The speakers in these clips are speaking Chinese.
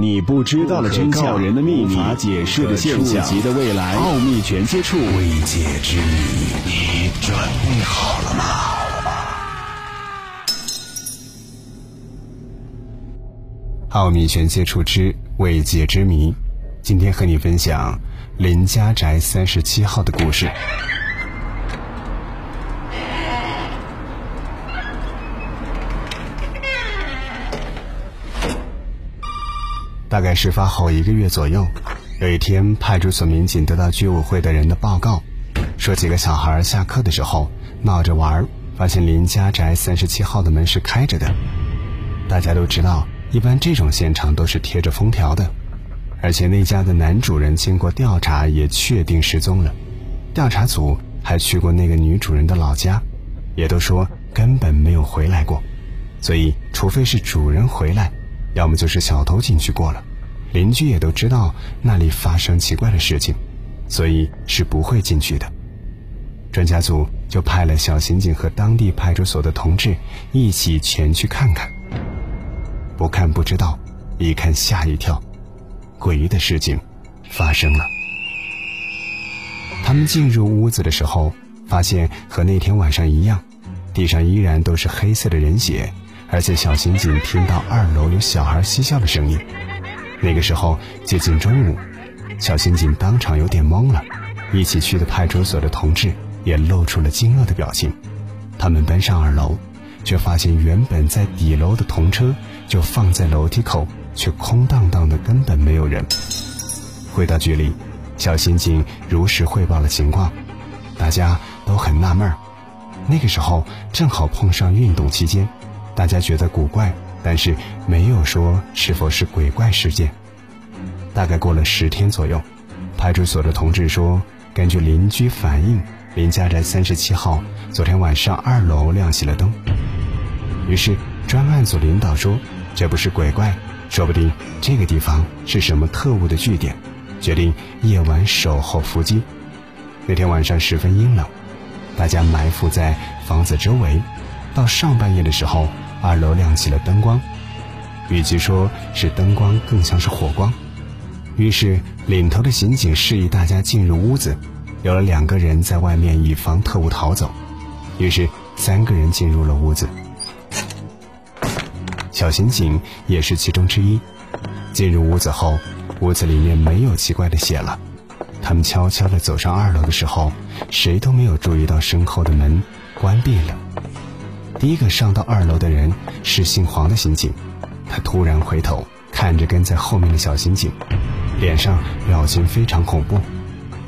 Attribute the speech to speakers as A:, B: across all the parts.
A: 你不知道的真相，人的秘密，无法解释的现象，触及的未来，奥秘全接触，未解之谜，你准备好了吗？
B: 奥秘全接触之未解之谜，今天和你分享林家宅三十七号的故事。大概事发后一个月左右，有一天，派出所民警得到居委会的人的报告，说几个小孩下课的时候闹着玩，发现林家宅三十七号的门是开着的。大家都知道，一般这种现场都是贴着封条的，而且那家的男主人经过调查也确定失踪了。调查组还去过那个女主人的老家，也都说根本没有回来过，所以除非是主人回来。要么就是小偷进去过了，邻居也都知道那里发生奇怪的事情，所以是不会进去的。专家组就派了小刑警和当地派出所的同志一起前去看看。不看不知道，一看吓一跳，诡异的事情发生了。他们进入屋子的时候，发现和那天晚上一样，地上依然都是黑色的人血。而且小刑警听到二楼有小孩嬉笑的声音，那个时候接近中午，小刑警当场有点懵了。一起去的派出所的同志也露出了惊愕的表情。他们奔上二楼，却发现原本在底楼的童车就放在楼梯口，却空荡荡的，根本没有人。回到局里，小刑警如实汇报了情况，大家都很纳闷儿。那个时候正好碰上运动期间。大家觉得古怪，但是没有说是否是鬼怪事件。大概过了十天左右，派出所的同志说，根据邻居反映，林家宅三十七号昨天晚上二楼亮起了灯。于是专案组领导说，这不是鬼怪，说不定这个地方是什么特务的据点，决定夜晚守候伏击。那天晚上十分阴冷，大家埋伏在房子周围，到上半夜的时候。二楼亮起了灯光，与其说是灯光，更像是火光。于是领头的刑警示意大家进入屋子，有了两个人在外面，以防特务逃走。于是三个人进入了屋子，小刑警也是其中之一。进入屋子后，屋子里面没有奇怪的血了。他们悄悄地走上二楼的时候，谁都没有注意到身后的门关闭了。第一个上到二楼的人是姓黄的刑警，他突然回头看着跟在后面的小刑警，脸上表情非常恐怖。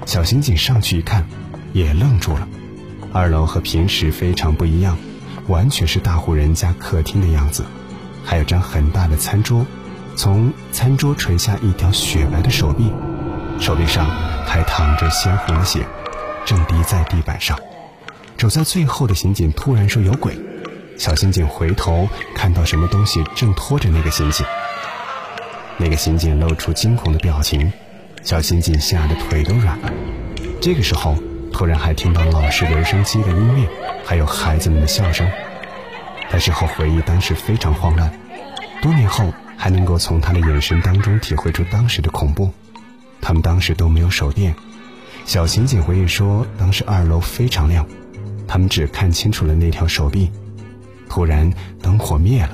B: 小刑警上去一看，也愣住了。二楼和平时非常不一样，完全是大户人家客厅的样子，还有张很大的餐桌，从餐桌垂下一条雪白的手臂，手臂上还淌着鲜红的血，正滴在地板上。走在最后的刑警突然说：“有鬼。”小刑警回头看到什么东西正拖着那个刑警，那个刑警露出惊恐的表情，小刑警吓得腿都软了。这个时候，突然还听到老式留声机的音乐，还有孩子们的笑声。他事后回忆，当时非常慌乱，多年后还能够从他的眼神当中体会出当时的恐怖。他们当时都没有手电。小刑警回忆说，当时二楼非常亮，他们只看清楚了那条手臂。突然，灯火灭了，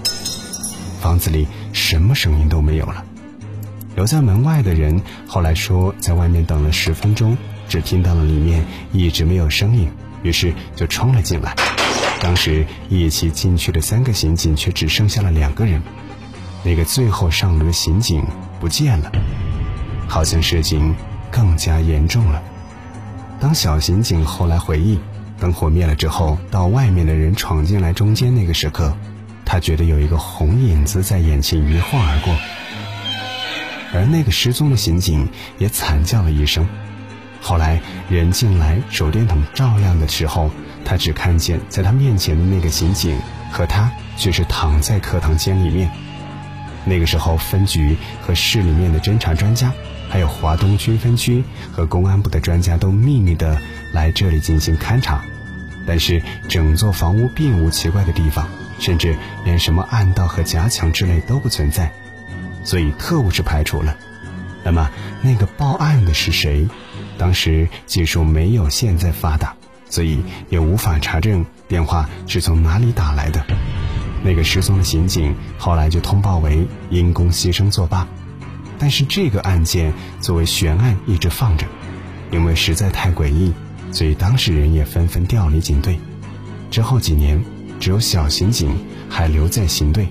B: 房子里什么声音都没有了。留在门外的人后来说，在外面等了十分钟，只听到了里面一直没有声音，于是就冲了进来。当时一起进去的三个刑警却只剩下了两个人，那个最后上楼的刑警不见了，好像事情更加严重了。当小刑警后来回忆。灯火灭了之后，到外面的人闯进来，中间那个时刻，他觉得有一个红影子在眼前一晃而过，而那个失踪的刑警也惨叫了一声。后来人进来，手电筒照亮的时候，他只看见在他面前的那个刑警和他却是躺在课堂间里面。那个时候，分局和市里面的侦查专家，还有华东军分区和公安部的专家都秘密的。来这里进行勘察，但是整座房屋并无奇怪的地方，甚至连什么暗道和夹墙之类都不存在。所以特务是排除了。那么那个报案的是谁？当时技术没有现在发达，所以也无法查证电话是从哪里打来的。那个失踪的刑警后来就通报为因公牺牲作罢。但是这个案件作为悬案一直放着，因为实在太诡异，所以当事人也纷纷调离警队。之后几年，只有小刑警还留在刑队。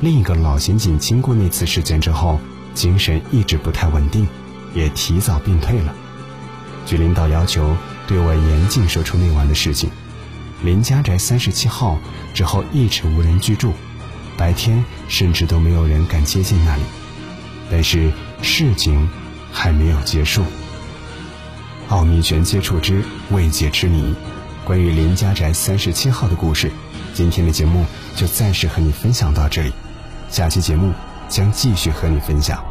B: 另一个老刑警经过那次事件之后，精神一直不太稳定，也提早病退了。据领导要求，对外严禁说出那晚的事情。林家宅三十七号之后一直无人居住，白天甚至都没有人敢接近那里。但是事情还没有结束。奥秘全接触之未解之谜，关于林家宅三十七号的故事，今天的节目就暂时和你分享到这里。下期节目将继续和你分享。